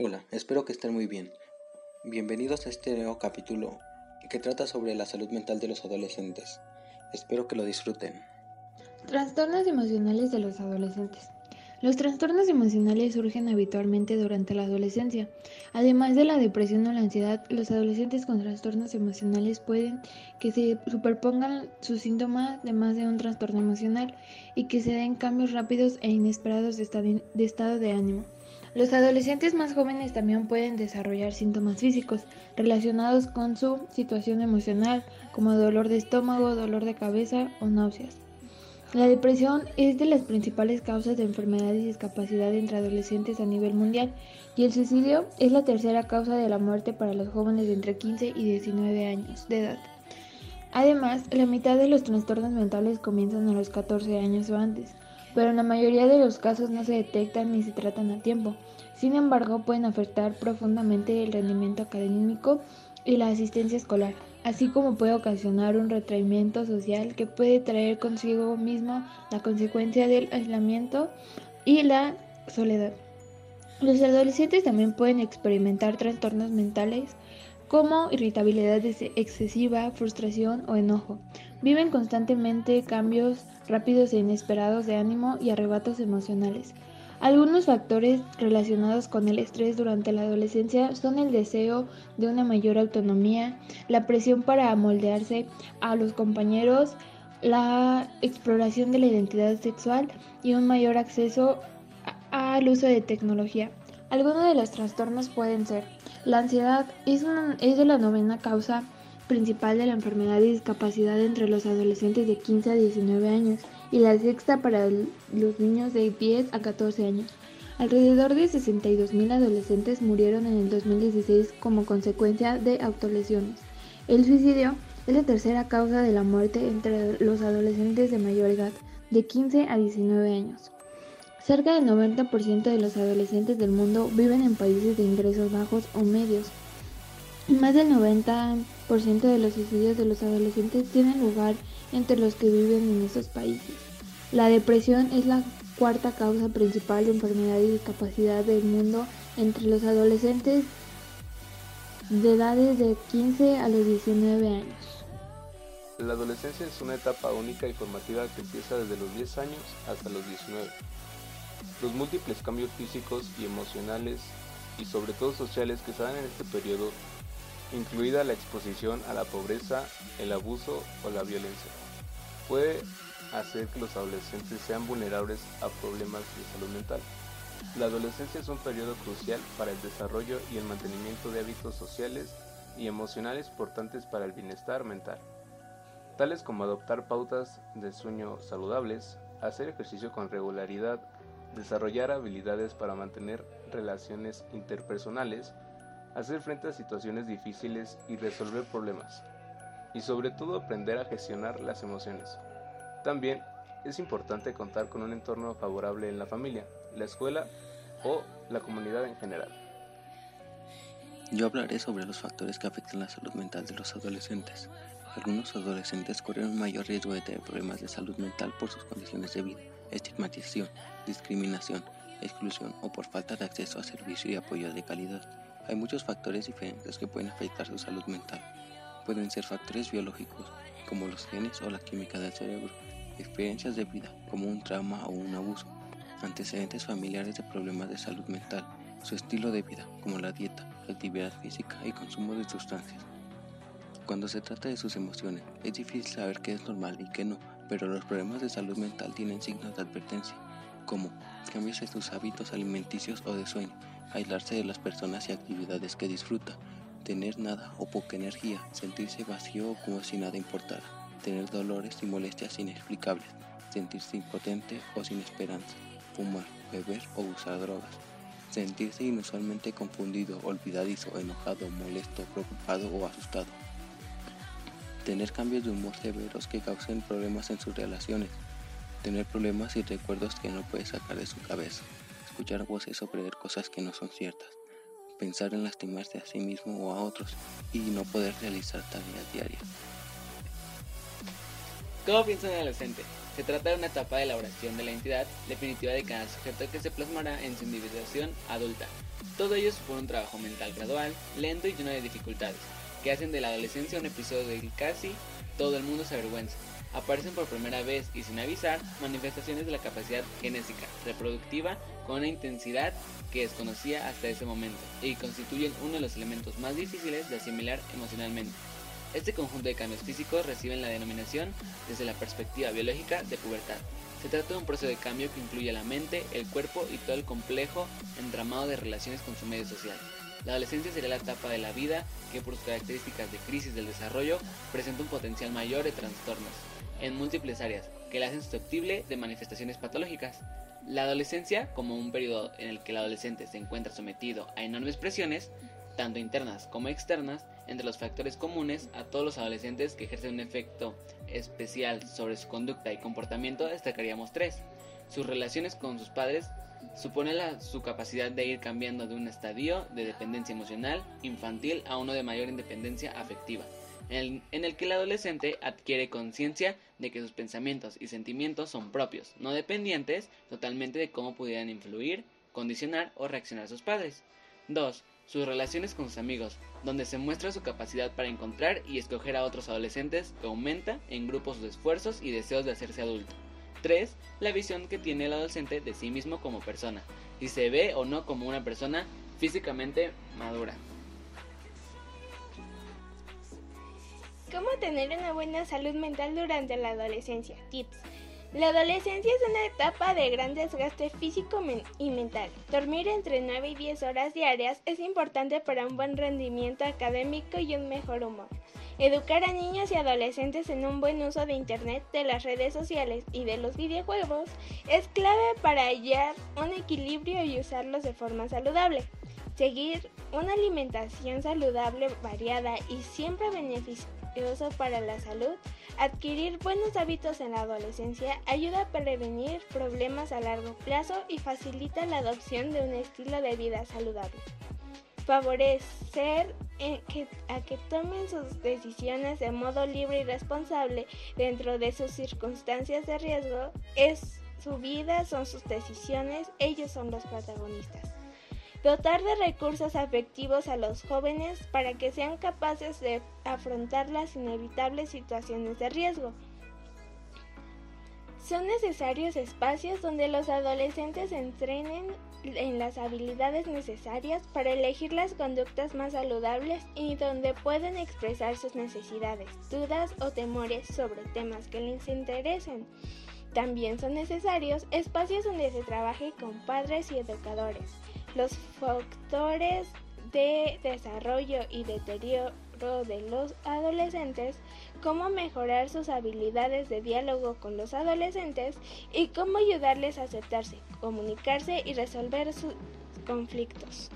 Hola, espero que estén muy bien. Bienvenidos a este nuevo capítulo que trata sobre la salud mental de los adolescentes. Espero que lo disfruten. Trastornos emocionales de los adolescentes. Los trastornos emocionales surgen habitualmente durante la adolescencia. Además de la depresión o la ansiedad, los adolescentes con trastornos emocionales pueden que se superpongan sus síntomas de más de un trastorno emocional y que se den cambios rápidos e inesperados de estado de ánimo. Los adolescentes más jóvenes también pueden desarrollar síntomas físicos relacionados con su situación emocional, como dolor de estómago, dolor de cabeza o náuseas. La depresión es de las principales causas de enfermedad y discapacidad entre adolescentes a nivel mundial y el suicidio es la tercera causa de la muerte para los jóvenes de entre 15 y 19 años de edad. Además, la mitad de los trastornos mentales comienzan a los 14 años o antes, pero en la mayoría de los casos no se detectan ni se tratan a tiempo. Sin embargo, pueden afectar profundamente el rendimiento académico y la asistencia escolar así como puede ocasionar un retraimiento social que puede traer consigo mismo la consecuencia del aislamiento y la soledad. Los adolescentes también pueden experimentar trastornos mentales como irritabilidad excesiva, frustración o enojo. Viven constantemente cambios rápidos e inesperados de ánimo y arrebatos emocionales. Algunos factores relacionados con el estrés durante la adolescencia son el deseo de una mayor autonomía, la presión para moldearse a los compañeros, la exploración de la identidad sexual y un mayor acceso al uso de tecnología. Algunos de los trastornos pueden ser la ansiedad es, es de la novena causa principal de la enfermedad y discapacidad entre los adolescentes de 15 a 19 años y la sexta para los niños de 10 a 14 años. Alrededor de 62.000 adolescentes murieron en el 2016 como consecuencia de autolesiones. El suicidio es la tercera causa de la muerte entre los adolescentes de mayor edad, de 15 a 19 años. Cerca del 90% de los adolescentes del mundo viven en países de ingresos bajos o medios. Más del 90% de los suicidios de los adolescentes tienen lugar entre los que viven en esos países. La depresión es la cuarta causa principal de enfermedad y discapacidad del mundo entre los adolescentes de edades de 15 a los 19 años. La adolescencia es una etapa única y formativa que empieza desde los 10 años hasta los 19. Los múltiples cambios físicos y emocionales y sobre todo sociales que se dan en este periodo incluida la exposición a la pobreza, el abuso o la violencia. Puede hacer que los adolescentes sean vulnerables a problemas de salud mental. La adolescencia es un periodo crucial para el desarrollo y el mantenimiento de hábitos sociales y emocionales importantes para el bienestar mental, tales como adoptar pautas de sueño saludables, hacer ejercicio con regularidad, desarrollar habilidades para mantener relaciones interpersonales, hacer frente a situaciones difíciles y resolver problemas, y sobre todo aprender a gestionar las emociones. También es importante contar con un entorno favorable en la familia, la escuela o la comunidad en general. Yo hablaré sobre los factores que afectan la salud mental de los adolescentes. Algunos adolescentes corren un mayor riesgo de tener problemas de salud mental por sus condiciones de vida, estigmatización, discriminación, exclusión o por falta de acceso a servicio y apoyo de calidad. Hay muchos factores diferentes que pueden afectar su salud mental. Pueden ser factores biológicos, como los genes o la química del cerebro, experiencias de vida, como un trauma o un abuso, antecedentes familiares de problemas de salud mental, su estilo de vida, como la dieta, actividad física y consumo de sustancias. Cuando se trata de sus emociones, es difícil saber qué es normal y qué no, pero los problemas de salud mental tienen signos de advertencia, como cambios en sus hábitos alimenticios o de sueño, aislarse de las personas y actividades que disfruta, tener nada o poca energía, sentirse vacío como si nada importara, tener dolores y molestias inexplicables, sentirse impotente o sin esperanza, fumar, beber o usar drogas, sentirse inusualmente confundido, olvidadizo, enojado, molesto, preocupado o asustado, tener cambios de humor severos que causen problemas en sus relaciones, tener problemas y recuerdos que no puede sacar de su cabeza escuchar voces o creer cosas que no son ciertas, pensar en lastimarse a sí mismo o a otros y no poder realizar tareas diarias. ¿Cómo piensa un adolescente? Se trata de una etapa de elaboración de la identidad definitiva de cada sujeto que se plasmará en su individuación adulta. Todo ello supone un trabajo mental gradual, lento y lleno de dificultades, que hacen de la adolescencia un episodio del casi todo el mundo se avergüenza. Aparecen por primera vez y sin avisar manifestaciones de la capacidad genésica, reproductiva, con una intensidad que desconocía hasta ese momento, y constituyen uno de los elementos más difíciles de asimilar emocionalmente. Este conjunto de cambios físicos reciben la denominación, desde la perspectiva biológica, de pubertad. Se trata de un proceso de cambio que incluye la mente, el cuerpo y todo el complejo entramado de relaciones con su medio social. La adolescencia sería la etapa de la vida que por sus características de crisis del desarrollo presenta un potencial mayor de trastornos en múltiples áreas que la hacen susceptible de manifestaciones patológicas. La adolescencia, como un periodo en el que el adolescente se encuentra sometido a enormes presiones, tanto internas como externas, entre los factores comunes a todos los adolescentes que ejercen un efecto especial sobre su conducta y comportamiento destacaríamos tres. Sus relaciones con sus padres supone su capacidad de ir cambiando de un estadio de dependencia emocional infantil a uno de mayor independencia afectiva, en el, que el adolescente adquiere conciencia de que sus pensamientos y sentimientos son propios, no dependientes totalmente de cómo pudieran influir, condicionar o reaccionar sus padres. 2. Sus relaciones con sus amigos, donde se muestra su capacidad para encontrar y escoger a otros adolescentes que aumenta en grupos sus esfuerzos y deseos de hacerse adulto. 3. La visión que tiene el adolescente de sí mismo como persona, si se ve o no como una persona físicamente madura. ¿Cómo tener una buena salud mental durante la adolescencia? Tips. La adolescencia es una etapa de gran desgaste físico y mental. Dormir entre 9 y 10 horas diarias es importante para un buen rendimiento académico y un mejor humor. Educar a niños y adolescentes en un buen uso de Internet, de las redes sociales y de los videojuegos es clave para hallar un equilibrio y usarlos de forma saludable. Seguir una alimentación saludable, variada y siempre beneficiosa para la salud, adquirir buenos hábitos en la adolescencia ayuda a prevenir problemas a largo plazo y facilita la adopción de un estilo de vida saludable favorecer a que tomen sus decisiones de modo libre y responsable dentro de sus circunstancias de riesgo. Es su vida, son sus decisiones, ellos son los protagonistas. Dotar de recursos afectivos a los jóvenes para que sean capaces de afrontar las inevitables situaciones de riesgo. Son necesarios espacios donde los adolescentes entrenen en las habilidades necesarias para elegir las conductas más saludables y donde pueden expresar sus necesidades, dudas o temores sobre temas que les interesen. También son necesarios espacios donde se trabaje con padres y educadores. Los factores de desarrollo y deterioro de los adolescentes, cómo mejorar sus habilidades de diálogo con los adolescentes y cómo ayudarles a aceptarse, comunicarse y resolver sus conflictos.